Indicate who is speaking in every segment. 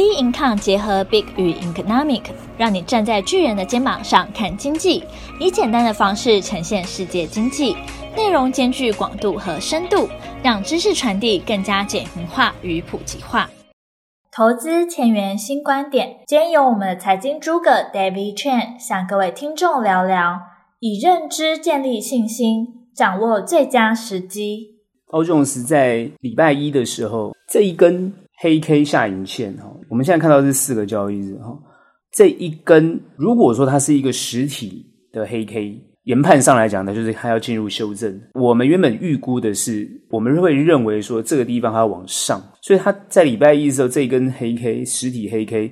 Speaker 1: B Income 结合 Big 与 Economic，让你站在巨人的肩膀上看经济，以简单的方式呈现世界经济，内容兼具广度和深度，让知识传递更加简明化与普及化。投资前沿新观点，今天由我们的财经诸葛 David Chen 向各位听众聊聊，以认知建立信心，掌握最佳时机。
Speaker 2: 道琼斯在礼拜一的时候，这一根。黑 K 下影线哈，我们现在看到是四个交易日哈，这一根如果说它是一个实体的黑 K，研判上来讲呢，就是它要进入修正。我们原本预估的是，我们会认为说这个地方它要往上，所以它在礼拜一的时候这一根黑 K 实体黑 K，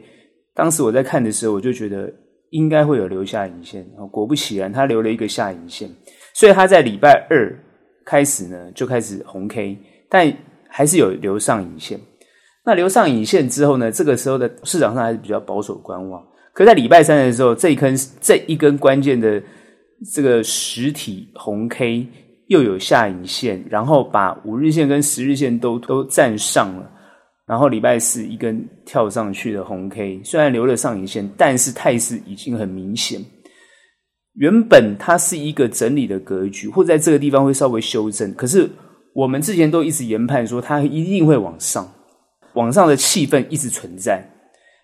Speaker 2: 当时我在看的时候，我就觉得应该会有留下影线，果不其然，它留了一个下影线，所以它在礼拜二开始呢就开始红 K，但还是有留上影线。那留上影线之后呢，这个时候的市场上还是比较保守观望。可在礼拜三的时候，这一根这一根关键的这个实体红 K 又有下影线，然后把五日线跟十日线都都站上了。然后礼拜四一根跳上去的红 K，虽然留了上影线，但是态势已经很明显。原本它是一个整理的格局，或在这个地方会稍微修正。可是我们之前都一直研判说，它一定会往上。网上的气氛一直存在，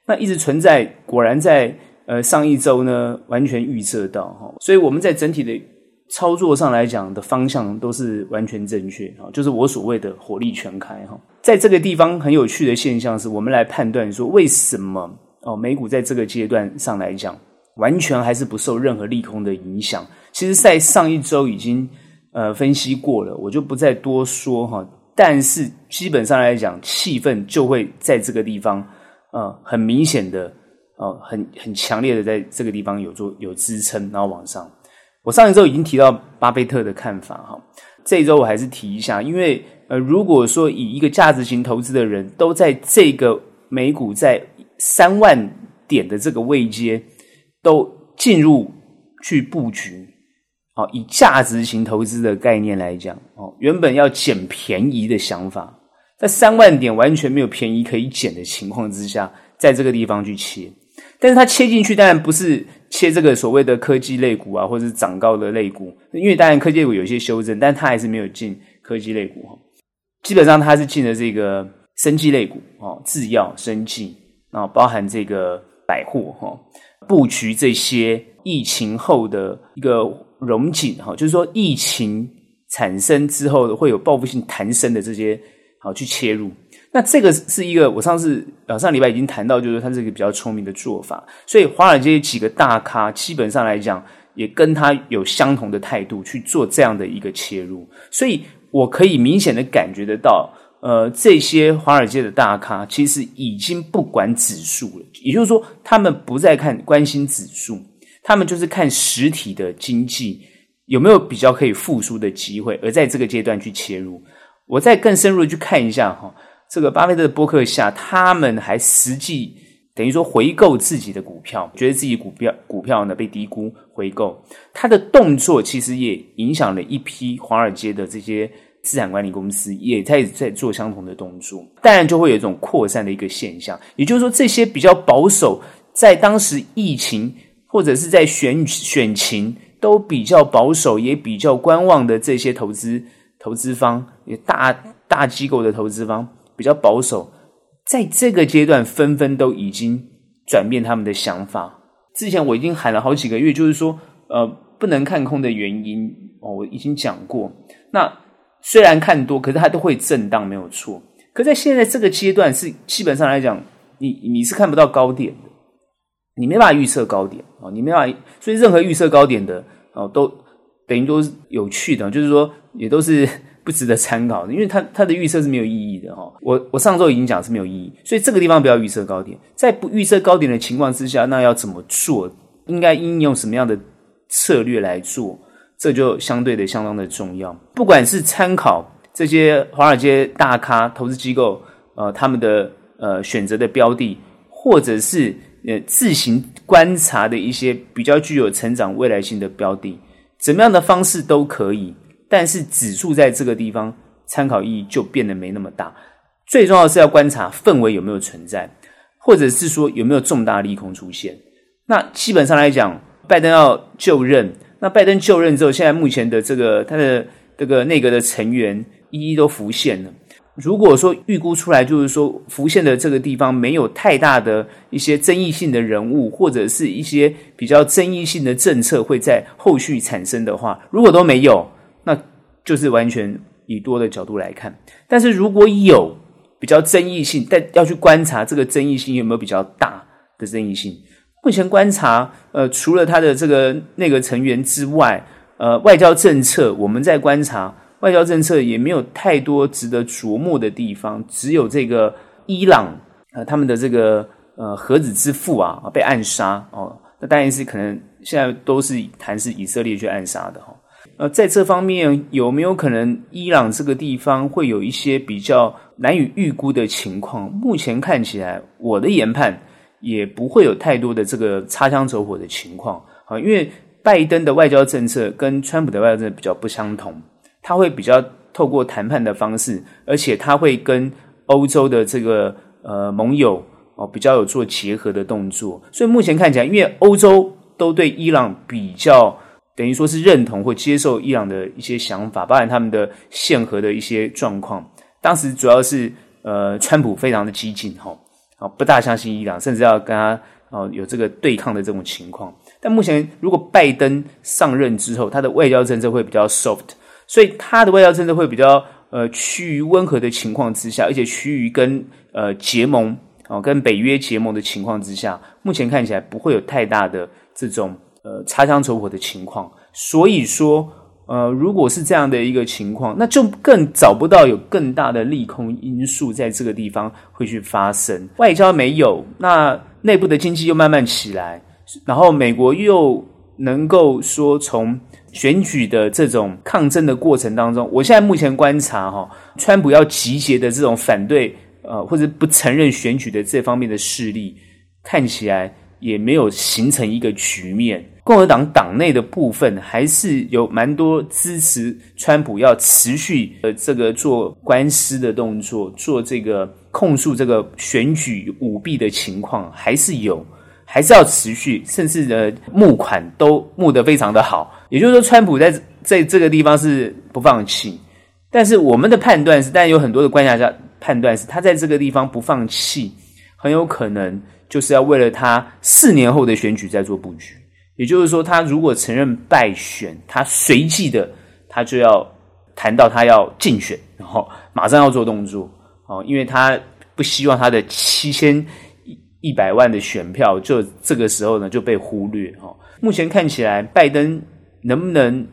Speaker 2: 那一直存在，果然在呃上一周呢，完全预测到哈，所以我们在整体的操作上来讲的方向都是完全正确哈，就是我所谓的火力全开哈。在这个地方很有趣的现象是，我们来判断说为什么哦美股在这个阶段上来讲，完全还是不受任何利空的影响。其实，在上一周已经呃分析过了，我就不再多说哈。但是基本上来讲，气氛就会在这个地方，呃，很明显的，呃，很很强烈的在这个地方有做有支撑，然后往上。我上一周已经提到巴菲特的看法哈，这一周我还是提一下，因为呃，如果说以一个价值型投资的人都在这个美股在三万点的这个位阶都进入去布局。好，以价值型投资的概念来讲，哦，原本要捡便宜的想法，在三万点完全没有便宜可以捡的情况之下，在这个地方去切，但是它切进去当然不是切这个所谓的科技类股啊，或者是涨高的类股，因为当然科技类股有些修正，但它还是没有进科技类股哈，基本上它是进了这个生技类股哦，制药、生技啊，包含这个百货哈，布局这些疫情后的一个。荣景哈，就是说疫情产生之后会有报复性弹升的这些，好去切入。那这个是一个我上次呃上礼拜已经谈到，就是它是一个比较聪明的做法。所以华尔街几个大咖基本上来讲，也跟他有相同的态度去做这样的一个切入。所以我可以明显的感觉得到，呃，这些华尔街的大咖其实已经不管指数了，也就是说，他们不再看关心指数。他们就是看实体的经济有没有比较可以复苏的机会，而在这个阶段去切入。我再更深入的去看一下哈，这个巴菲特的博客下，他们还实际等于说回购自己的股票，觉得自己股票股票呢被低估，回购。他的动作其实也影响了一批华尔街的这些资产管理公司，也在在做相同的动作。当然就会有一种扩散的一个现象，也就是说，这些比较保守，在当时疫情。或者是在选选情都比较保守，也比较观望的这些投资投资方，也大大机构的投资方比较保守，在这个阶段纷纷都已经转变他们的想法。之前我已经喊了好几个月，就是说，呃，不能看空的原因哦，我已经讲过。那虽然看多，可是它都会震荡，没有错。可在现在这个阶段，是基本上来讲，你你是看不到高点的。你没办法预测高点啊，你没办法，所以任何预测高点的哦，都等于都是有趣的，就是说也都是不值得参考的，因为它它的预测是没有意义的哈。我我上周已经讲是没有意义，所以这个地方不要预测高点，在不预测高点的情况之下，那要怎么做？应该应用什么样的策略来做？这就相对的相当的重要。不管是参考这些华尔街大咖投资机构呃他们的呃选择的标的，或者是。呃，自行观察的一些比较具有成长未来性的标的，怎么样的方式都可以，但是指数在这个地方参考意义就变得没那么大。最重要的是要观察氛围有没有存在。或者是说有没有重大利空出现？那基本上来讲，拜登要就任，那拜登就任之后，现在目前的这个他的这个内阁的成员一一都浮现了。如果说预估出来，就是说浮现的这个地方没有太大的一些争议性的人物，或者是一些比较争议性的政策会在后续产生的话，如果都没有，那就是完全以多的角度来看。但是如果有比较争议性，但要去观察这个争议性有没有比较大的争议性。目前观察，呃，除了他的这个那个成员之外，呃，外交政策我们在观察。外交政策也没有太多值得琢磨的地方，只有这个伊朗，呃，他们的这个呃核子之父啊被暗杀哦，那当然是可能现在都是谈是以色列去暗杀的哈。呃，在这方面有没有可能伊朗这个地方会有一些比较难以预估的情况？目前看起来，我的研判也不会有太多的这个擦枪走火的情况啊，因为拜登的外交政策跟川普的外交政策比较不相同。他会比较透过谈判的方式，而且他会跟欧洲的这个呃盟友哦比较有做结合的动作，所以目前看起来，因为欧洲都对伊朗比较等于说是认同或接受伊朗的一些想法，包含他们的限核的一些状况。当时主要是呃川普非常的激进哈，啊不大相信伊朗，甚至要跟他哦有这个对抗的这种情况。但目前如果拜登上任之后，他的外交政策会比较 soft。所以它的外交政策会比较呃趋于温和的情况之下，而且趋于跟呃结盟哦跟北约结盟的情况之下，目前看起来不会有太大的这种呃擦枪走火的情况。所以说呃如果是这样的一个情况，那就更找不到有更大的利空因素在这个地方会去发生。外交没有，那内部的经济又慢慢起来，然后美国又能够说从。选举的这种抗争的过程当中，我现在目前观察哈，川普要集结的这种反对呃或者不承认选举的这方面的势力，看起来也没有形成一个局面。共和党党内的部分还是有蛮多支持川普要持续呃这个做官司的动作，做这个控诉这个选举舞弊的情况还是有。还是要持续，甚至的募款都募得非常的好。也就是说，川普在在这个地方是不放弃，但是我们的判断是，但有很多的观察家判断是，他在这个地方不放弃，很有可能就是要为了他四年后的选举在做布局。也就是说，他如果承认败选，他随即的他就要谈到他要竞选，然后马上要做动作哦，因为他不希望他的七千。一百万的选票，就这个时候呢就被忽略哈。目前看起来，拜登能不能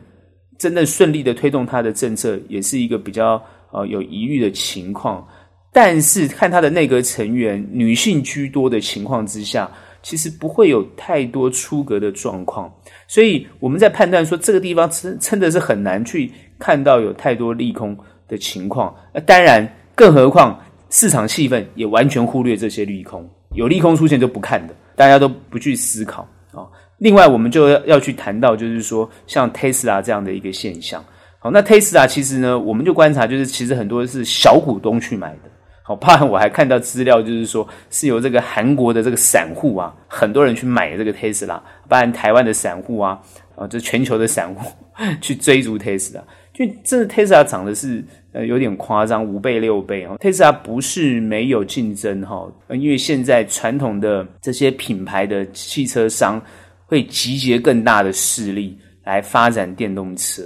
Speaker 2: 真的顺利的推动他的政策，也是一个比较呃有疑虑的情况。但是看他的内阁成员女性居多的情况之下，其实不会有太多出格的状况。所以我们在判断说这个地方真真的是很难去看到有太多利空的情况。那当然，更何况市场气氛也完全忽略这些利空。有利空出现就不看的，大家都不去思考啊。另外，我们就要要去谈到，就是说像 Tesla 这样的一个现象。好，那 Tesla 其实呢，我们就观察，就是其实很多是小股东去买的。好，怕我还看到资料，就是说是由这个韩国的这个散户啊，很多人去买这个 Tesla，包含台湾的散户啊，啊，这全球的散户 去追逐 Tesla。就这 Tesla 涨的是呃有点夸张，五倍六倍哦。Tesla 不是没有竞争哈，因为现在传统的这些品牌的汽车商会集结更大的势力来发展电动车，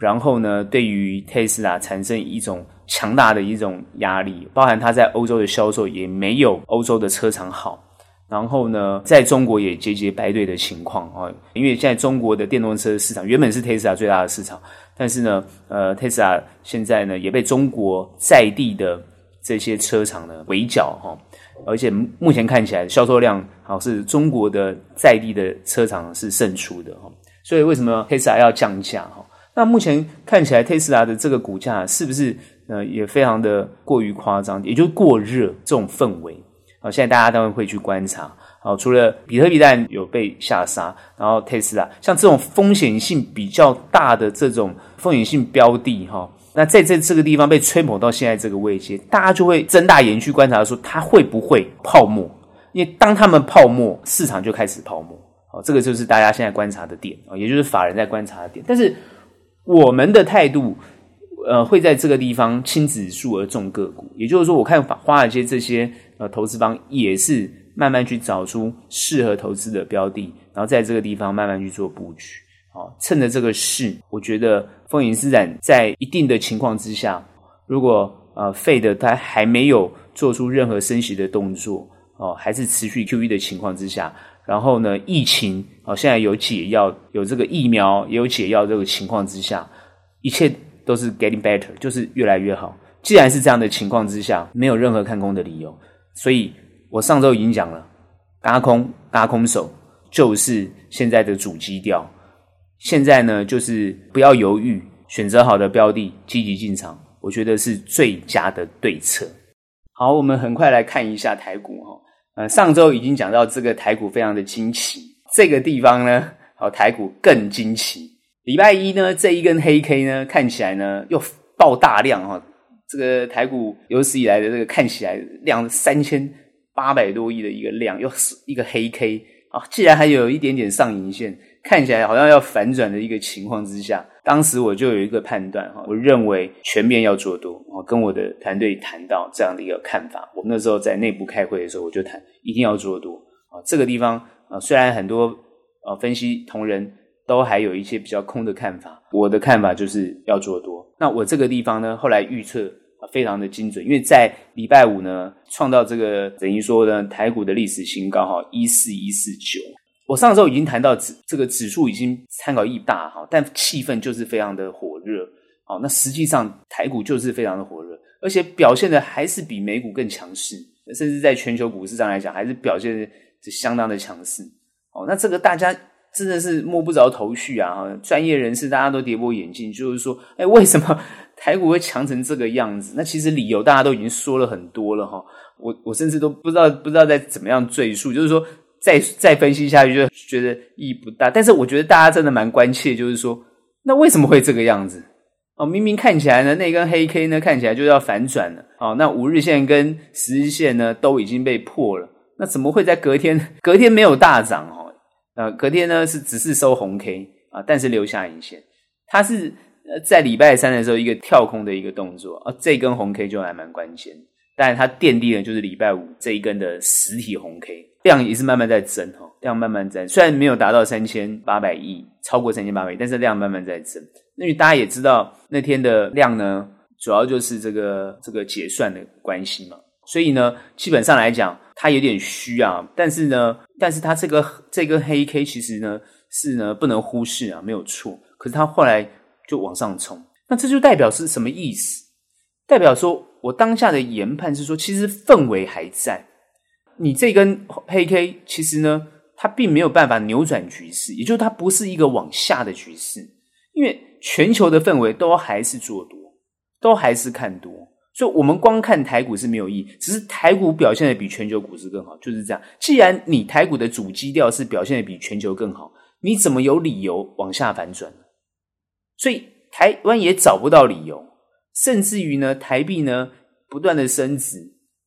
Speaker 2: 然后呢，对于 Tesla 产生一种强大的一种压力，包含它在欧洲的销售也没有欧洲的车厂好。然后呢，在中国也节节败退的情况啊，因为现在中国的电动车市场原本是 Tesla 最大的市场，但是呢，呃，Tesla 现在呢也被中国在地的这些车厂呢围剿哈，而且目前看起来销售量好像是中国的在地的车厂是胜出的哈，所以为什么 Tesla 要降价哈？那目前看起来 Tesla 的这个股价是不是呃也非常的过于夸张，也就是过热这种氛围？好，现在大家当然会去观察。好，除了比特币蛋有被下杀，然后特斯拉像这种风险性比较大的这种风险性标的，哈，那在这这个地方被吹捧到现在这个位阶，大家就会睁大眼去观察，说它会不会泡沫？因为当他们泡沫，市场就开始泡沫。哦，这个就是大家现在观察的点啊，也就是法人在观察的点。但是我们的态度，呃，会在这个地方轻指数而重个股。也就是说，我看华尔街这些呃投资方也是慢慢去找出适合投资的标的，然后在这个地方慢慢去做布局。好，趁着这个势，我觉得风险资产在一定的情况之下，如果呃 Fed 它还没有做出任何升息的动作，哦，还是持续 QE 的情况之下。然后呢，疫情好，现在有解药，有这个疫苗，也有解药。这个情况之下，一切都是 getting better，就是越来越好。既然是这样的情况之下，没有任何看空的理由。所以我上周已经讲了，轧空、轧空手就是现在的主基调。现在呢，就是不要犹豫，选择好的标的，积极进场，我觉得是最佳的对策。好，我们很快来看一下台股哈。呃，上周已经讲到这个台股非常的惊奇，这个地方呢，好，台股更惊奇。礼拜一呢，这一根黑 K 呢，看起来呢又爆大量哈，这个台股有史以来的这个看起来量三千八百多亿的一个量，又是一个黑 K 啊，既然还有一点点上影线，看起来好像要反转的一个情况之下。当时我就有一个判断哈，我认为全面要做多，我跟我的团队谈到这样的一个看法。我们那时候在内部开会的时候，我就谈一定要做多啊。这个地方啊，虽然很多啊分析同仁都还有一些比较空的看法，我的看法就是要做多。那我这个地方呢，后来预测非常的精准，因为在礼拜五呢创造这个等于说呢台股的历史新高哈，一四一四九。我上周已经谈到指这个指数已经参考意大哈，但气氛就是非常的火热。好，那实际上台股就是非常的火热，而且表现的还是比美股更强势，甚至在全球股市上来讲，还是表现是相当的强势。哦，那这个大家真的是摸不着头绪啊！哈，专业人士大家都跌破眼镜，就是说，哎，为什么 台股会强成这个样子？那其实理由大家都已经说了很多了哈。我我甚至都不知道不知道在怎么样赘述，就是说。再再分析下去，就觉得意义不大。但是我觉得大家真的蛮关切，就是说，那为什么会这个样子？哦，明明看起来呢，那根黑 K 呢，看起来就要反转了。哦，那五日线跟十日线呢，都已经被破了。那怎么会在隔天？隔天没有大涨哦。呃，隔天呢是只是收红 K 啊，但是留下影线。它是呃在礼拜三的时候一个跳空的一个动作啊，这根红 K 就还蛮关键。当然，它奠定了就是礼拜五这一根的实体红 K 量也是慢慢在增哈，量慢慢增，虽然没有达到三千八百亿，超过三千八百亿，但是量慢慢在增。因为大家也知道那天的量呢，主要就是这个这个结算的关系嘛，所以呢，基本上来讲它有点虚啊，但是呢，但是它这个这根黑 K 其实呢是呢不能忽视啊，没有错。可是它后来就往上冲，那这就代表是什么意思？代表说。我当下的研判是说，其实氛围还在。你这根黑 K，其实呢，它并没有办法扭转局势，也就是它不是一个往下的局势，因为全球的氛围都还是做多，都还是看多。所以，我们光看台股是没有意义，只是台股表现的比全球股市更好，就是这样。既然你台股的主基调是表现的比全球更好，你怎么有理由往下反转？所以，台湾也找不到理由。甚至于呢，台币呢不断的升值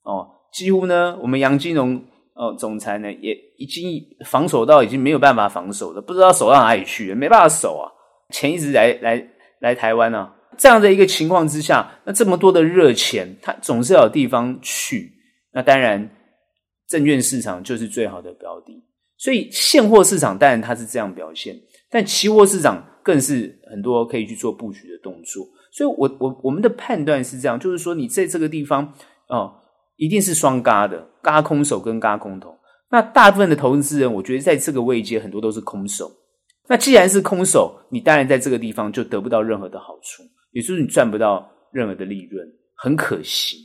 Speaker 2: 哦，几乎呢，我们杨金龙哦总裁呢也已经防守到已经没有办法防守了，不知道守到哪里去了，没办法守啊，钱一直来来来台湾啊，这样的一个情况之下，那这么多的热钱，它总是要有地方去，那当然证券市场就是最好的标的，所以现货市场当然它是这样表现，但期货市场更是很多可以去做布局的动作。所以我，我我们的判断是这样，就是说，你在这个地方哦，一定是双嘎的，嘎空手跟嘎空头。那大部分的投资人，我觉得在这个位阶很多都是空手。那既然是空手，你当然在这个地方就得不到任何的好处，也就是你赚不到任何的利润，很可惜。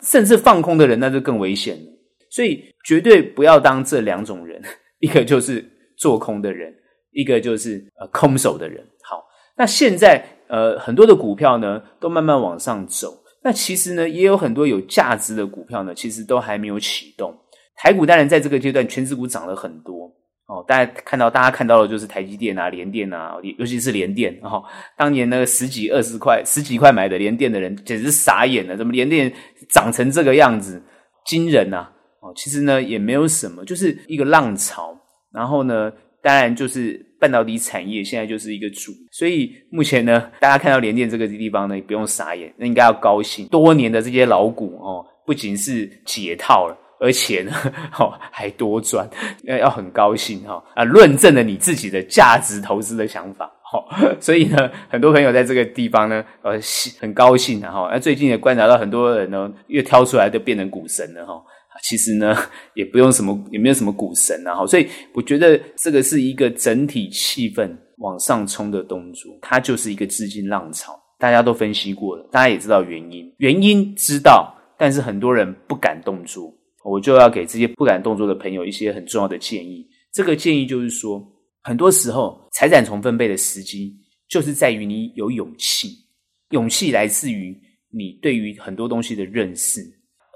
Speaker 2: 甚至放空的人，那就更危险了。所以，绝对不要当这两种人，一个就是做空的人，一个就是呃空手的人。好，那现在。呃，很多的股票呢都慢慢往上走，那其实呢也有很多有价值的股票呢，其实都还没有启动。台股当然在这个阶段，权值股涨了很多哦。大家看到，大家看到的就是台积电啊、联电啊，尤其是联电哦。当年那个十几、二十块、十几块买的联电的人，简直傻眼了。怎么联电涨成这个样子？惊人呐！哦，其实呢也没有什么，就是一个浪潮。然后呢，当然就是半导体产业现在就是一个主，所以目前呢，大家看到联电这个地方呢，也不用傻眼，那应该要高兴。多年的这些老股哦，不仅是解套了，而且呢，哦还多赚，要要很高兴哈啊，论证了你自己的价值投资的想法。所以呢，很多朋友在这个地方呢，呃，很高兴的哈。那最近也观察到很多人呢，越挑出来就变成股神了哈。其实呢，也不用什么，也没有什么股神啊哈。所以我觉得这个是一个整体气氛往上冲的动作，它就是一个资金浪潮。大家都分析过了，大家也知道原因，原因知道，但是很多人不敢动作。我就要给这些不敢动作的朋友一些很重要的建议。这个建议就是说。很多时候，财产重分配的时机，就是在于你有勇气。勇气来自于你对于很多东西的认识。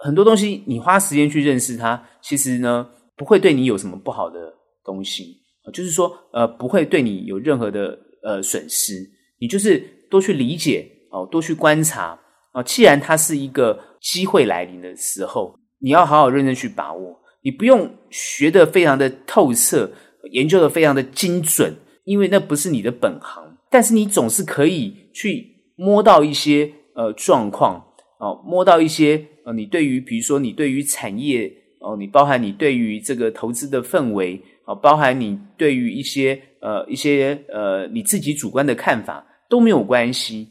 Speaker 2: 很多东西你花时间去认识它，其实呢，不会对你有什么不好的东西。就是说，呃，不会对你有任何的呃损失。你就是多去理解哦，多去观察啊。既然它是一个机会来临的时候，你要好好认真去把握。你不用学得非常的透彻。研究的非常的精准，因为那不是你的本行，但是你总是可以去摸到一些呃状况哦，摸到一些呃，你对于比如说你对于产业哦，你包含你对于这个投资的氛围哦，包含你对于一些呃一些呃你自己主观的看法都没有关系，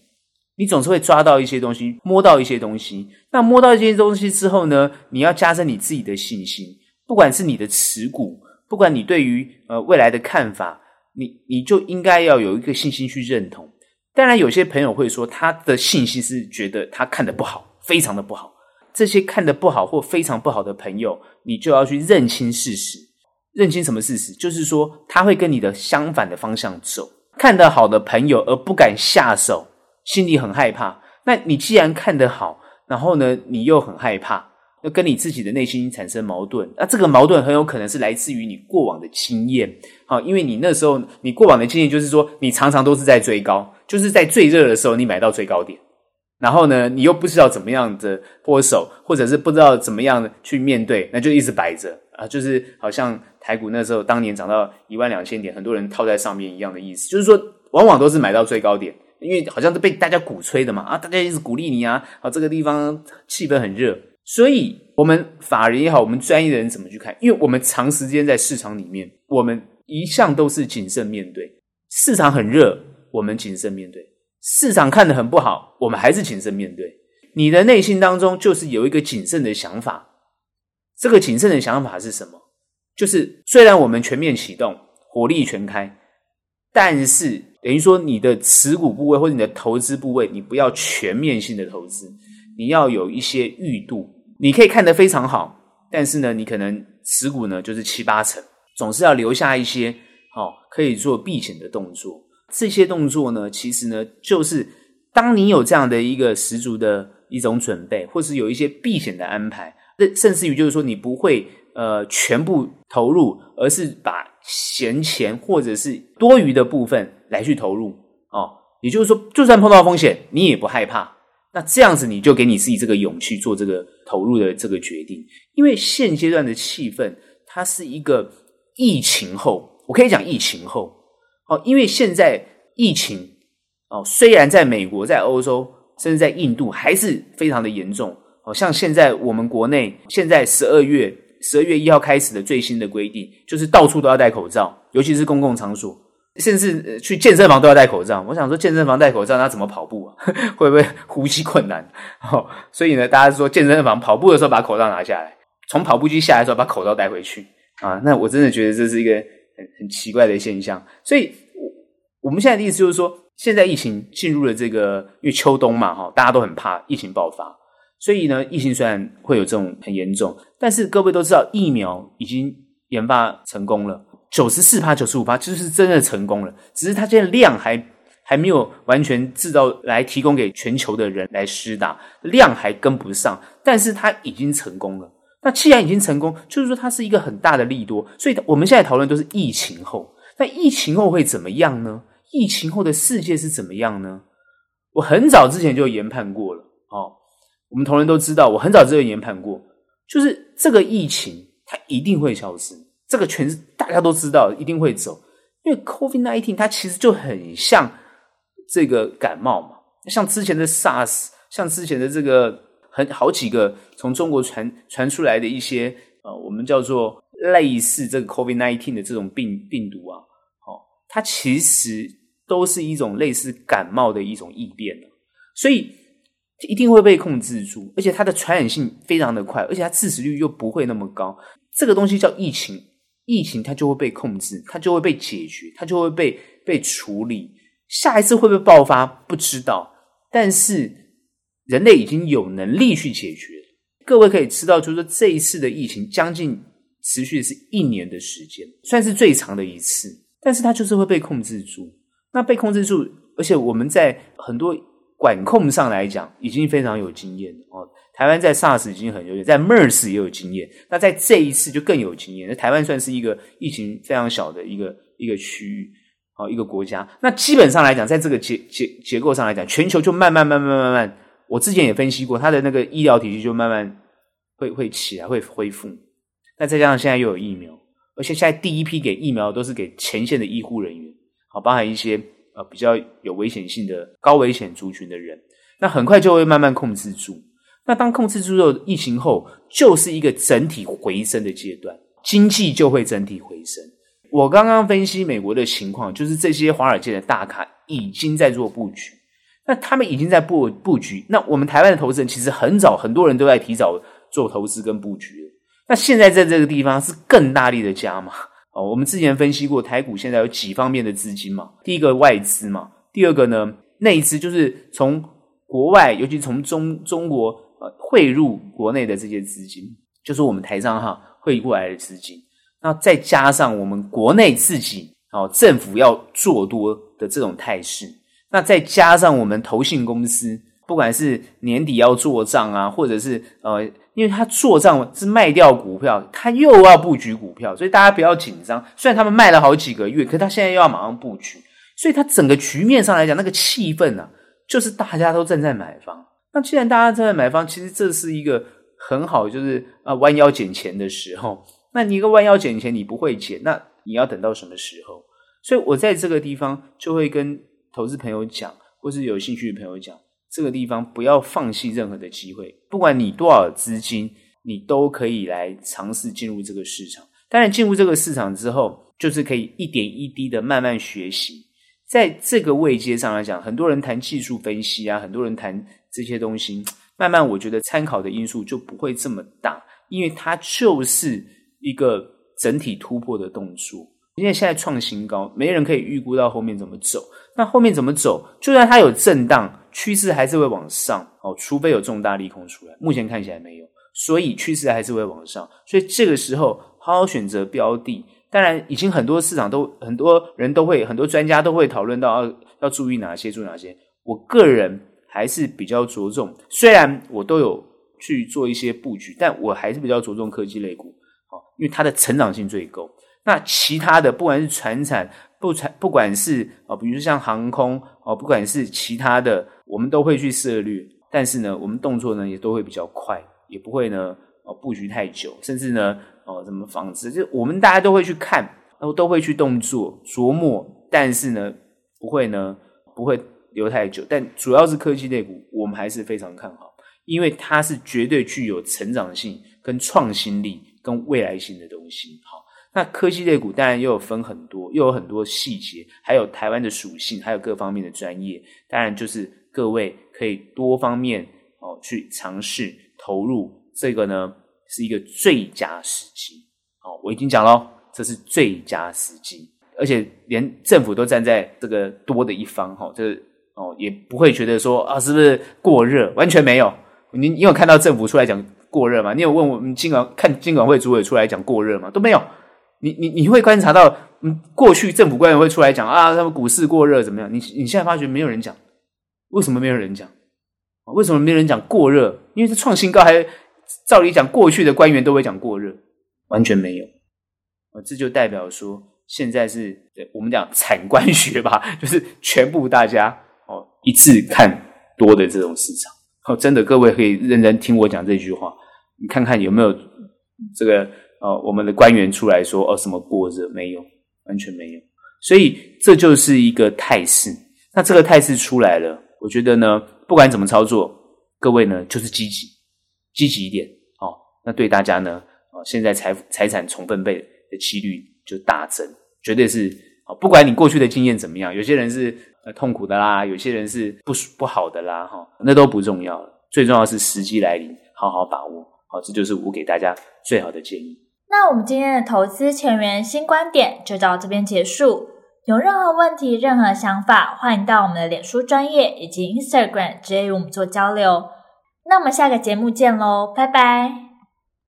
Speaker 2: 你总是会抓到一些东西，摸到一些东西。那摸到一些东西之后呢，你要加深你自己的信心，不管是你的持股。不管你对于呃未来的看法，你你就应该要有一个信心去认同。当然，有些朋友会说他的信心是觉得他看得不好，非常的不好。这些看得不好或非常不好的朋友，你就要去认清事实。认清什么事实？就是说他会跟你的相反的方向走。看得好的朋友而不敢下手，心里很害怕。那你既然看得好，然后呢，你又很害怕。要跟你自己的内心产生矛盾，那这个矛盾很有可能是来自于你过往的经验，好，因为你那时候你过往的经验就是说，你常常都是在追高，就是在最热的时候你买到最高点，然后呢，你又不知道怎么样的脱手，或者是不知道怎么样去面对，那就一直摆着啊，就是好像台股那时候当年涨到一万两千点，很多人套在上面一样的意思，就是说往往都是买到最高点，因为好像是被大家鼓吹的嘛，啊，大家一直鼓励你啊，啊，这个地方气氛很热。所以，我们法人也好，我们专业的人怎么去看？因为我们长时间在市场里面，我们一向都是谨慎面对。市场很热，我们谨慎面对；市场看得很不好，我们还是谨慎面对。你的内心当中就是有一个谨慎的想法。这个谨慎的想法是什么？就是虽然我们全面启动，火力全开，但是等于说你的持股部位或者你的投资部位，你不要全面性的投资，你要有一些预度。你可以看得非常好，但是呢，你可能持股呢就是七八成，总是要留下一些好、哦、可以做避险的动作。这些动作呢，其实呢，就是当你有这样的一个十足的一种准备，或是有一些避险的安排，甚甚至于就是说你不会呃全部投入，而是把闲钱或者是多余的部分来去投入哦。也就是说，就算碰到风险，你也不害怕。那这样子，你就给你自己这个勇气做这个投入的这个决定，因为现阶段的气氛，它是一个疫情后，我可以讲疫情后哦，因为现在疫情哦，虽然在美国、在欧洲，甚至在印度还是非常的严重哦，像现在我们国内现在十二月十二月一号开始的最新的规定，就是到处都要戴口罩，尤其是公共场所。甚至去健身房都要戴口罩。我想说，健身房戴口罩，那怎么跑步啊？会不会呼吸困难？哦，所以呢，大家说健身房跑步的时候把口罩拿下来，从跑步机下来的时候把口罩带回去啊。那我真的觉得这是一个很很奇怪的现象。所以，我我们现在的意思就是说，现在疫情进入了这个，因为秋冬嘛，哈，大家都很怕疫情爆发。所以呢，疫情虽然会有这种很严重，但是各位都知道，疫苗已经研发成功了。九十四趴、九十五趴，就是真的成功了。只是它现在量还还没有完全制造来提供给全球的人来施打，量还跟不上。但是它已经成功了。那既然已经成功，就是说它是一个很大的利多。所以我们现在讨论都是疫情后。那疫情后会怎么样呢？疫情后的世界是怎么样呢？我很早之前就研判过了。哦，我们同仁都知道，我很早之前研判过。就是这个疫情它一定会消失，这个全是大家都知道一定会走，因为 COVID-19 它其实就很像这个感冒嘛，像之前的 SARS，像之前的这个很好几个从中国传传出来的一些呃，我们叫做类似这个 COVID-19 的这种病病毒啊，哦，它其实都是一种类似感冒的一种异变，所以。一定会被控制住，而且它的传染性非常的快，而且它致死率又不会那么高。这个东西叫疫情，疫情它就会被控制，它就会被解决，它就会被被处理。下一次会不会爆发？不知道。但是人类已经有能力去解决。各位可以知道，就是说这一次的疫情将近持续是一年的时间，算是最长的一次。但是它就是会被控制住。那被控制住，而且我们在很多。管控上来讲，已经非常有经验了哦。台湾在 SARS 已经很有经验，在 MERS 也有经验。那在这一次就更有经验。那台湾算是一个疫情非常小的一个一个区域，哦，一个国家。那基本上来讲，在这个结结结构上来讲，全球就慢慢慢慢慢慢。我之前也分析过，它的那个医疗体系就慢慢会会起来，会恢复。那再加上现在又有疫苗，而且现在第一批给疫苗都是给前线的医护人员，好，包含一些。呃，比较有危险性的高危险族群的人，那很快就会慢慢控制住。那当控制住疫情后，就是一个整体回升的阶段，经济就会整体回升。我刚刚分析美国的情况，就是这些华尔街的大咖已经在做布局，那他们已经在布布局。那我们台湾的投资人其实很早，很多人都在提早做投资跟布局了。那现在在这个地方是更大力的加码。哦，我们之前分析过台股现在有几方面的资金嘛？第一个外资嘛，第二个呢内资，就是从国外，尤其从中中国呃汇入国内的这些资金，就是我们台商哈汇过来的资金。那再加上我们国内自己哦政府要做多的这种态势，那再加上我们投信公司，不管是年底要做账啊，或者是呃。因为他做账是卖掉股票，他又要布局股票，所以大家不要紧张。虽然他们卖了好几个月，可他现在又要马上布局，所以他整个局面上来讲，那个气氛啊，就是大家都正在买房。那既然大家正在买房，其实这是一个很好，就是啊弯腰捡钱的时候。那你一个弯腰捡钱，你不会捡，那你要等到什么时候？所以我在这个地方就会跟投资朋友讲，或是有兴趣的朋友讲。这个地方不要放弃任何的机会，不管你多少资金，你都可以来尝试进入这个市场。当然，进入这个市场之后，就是可以一点一滴的慢慢学习。在这个位阶上来讲，很多人谈技术分析啊，很多人谈这些东西，慢慢我觉得参考的因素就不会这么大，因为它就是一个整体突破的动作。因为现在创新高，没人可以预估到后面怎么走。那后面怎么走？就算它有震荡，趋势还是会往上哦。除非有重大利空出来，目前看起来没有，所以趋势还是会往上。所以这个时候好好选择标的。当然，已经很多市场都很多人都会，很多专家都会讨论到要要注意哪些，注意哪些。我个人还是比较着重，虽然我都有去做一些布局，但我还是比较着重科技类股，哦，因为它的成长性最高。那其他的，不管是传产，不传，不管是啊，比如说像航空哦，不管是其他的，我们都会去涉猎。但是呢，我们动作呢也都会比较快，也不会呢哦布局太久，甚至呢哦什么房子，就我们大家都会去看，然后都会去动作琢磨。但是呢，不会呢不会留太久。但主要是科技类股，我们还是非常看好，因为它是绝对具有成长性、跟创新力、跟未来性的东西。好。那科技类股当然又有分很多，又有很多细节，还有台湾的属性，还有各方面的专业。当然，就是各位可以多方面哦去尝试投入，这个呢是一个最佳时机。哦，我已经讲了，这是最佳时机，而且连政府都站在这个多的一方，哈，这哦也不会觉得说啊是不是过热，完全没有。你你有看到政府出来讲过热吗？你有问我们金管看金管会主委出来讲过热吗？都没有。你你你会观察到，嗯，过去政府官员会出来讲啊，他们股市过热怎么样？你你现在发觉没有人讲，为什么没有人讲？为什么没有人讲过热？因为是创新高，还照理讲，过去的官员都会讲过热，完全没有。啊，这就代表说，现在是我们讲产官学吧，就是全部大家哦一致看多的这种市场。哦，真的，各位可以认真听我讲这句话。你看看有没有这个呃，我们的官员出来说哦，什么过热没有，完全没有。所以这就是一个态势。那这个态势出来了，我觉得呢，不管怎么操作，各位呢就是积极，积极一点哦。那对大家呢，哦，现在财财产重分配的几率就大增，绝对是哦。不管你过去的经验怎么样，有些人是呃痛苦的啦，有些人是不不好的啦，哈，那都不重要了。最重要是时机来临，好好把握。好，这就是我给大家最好的建议。
Speaker 1: 那我们今天的投资前沿新观点就到这边结束。有任何问题、任何想法，欢迎到我们的脸书专业以及 Instagram 直接与我们做交流。那我们下个节目见喽，拜拜。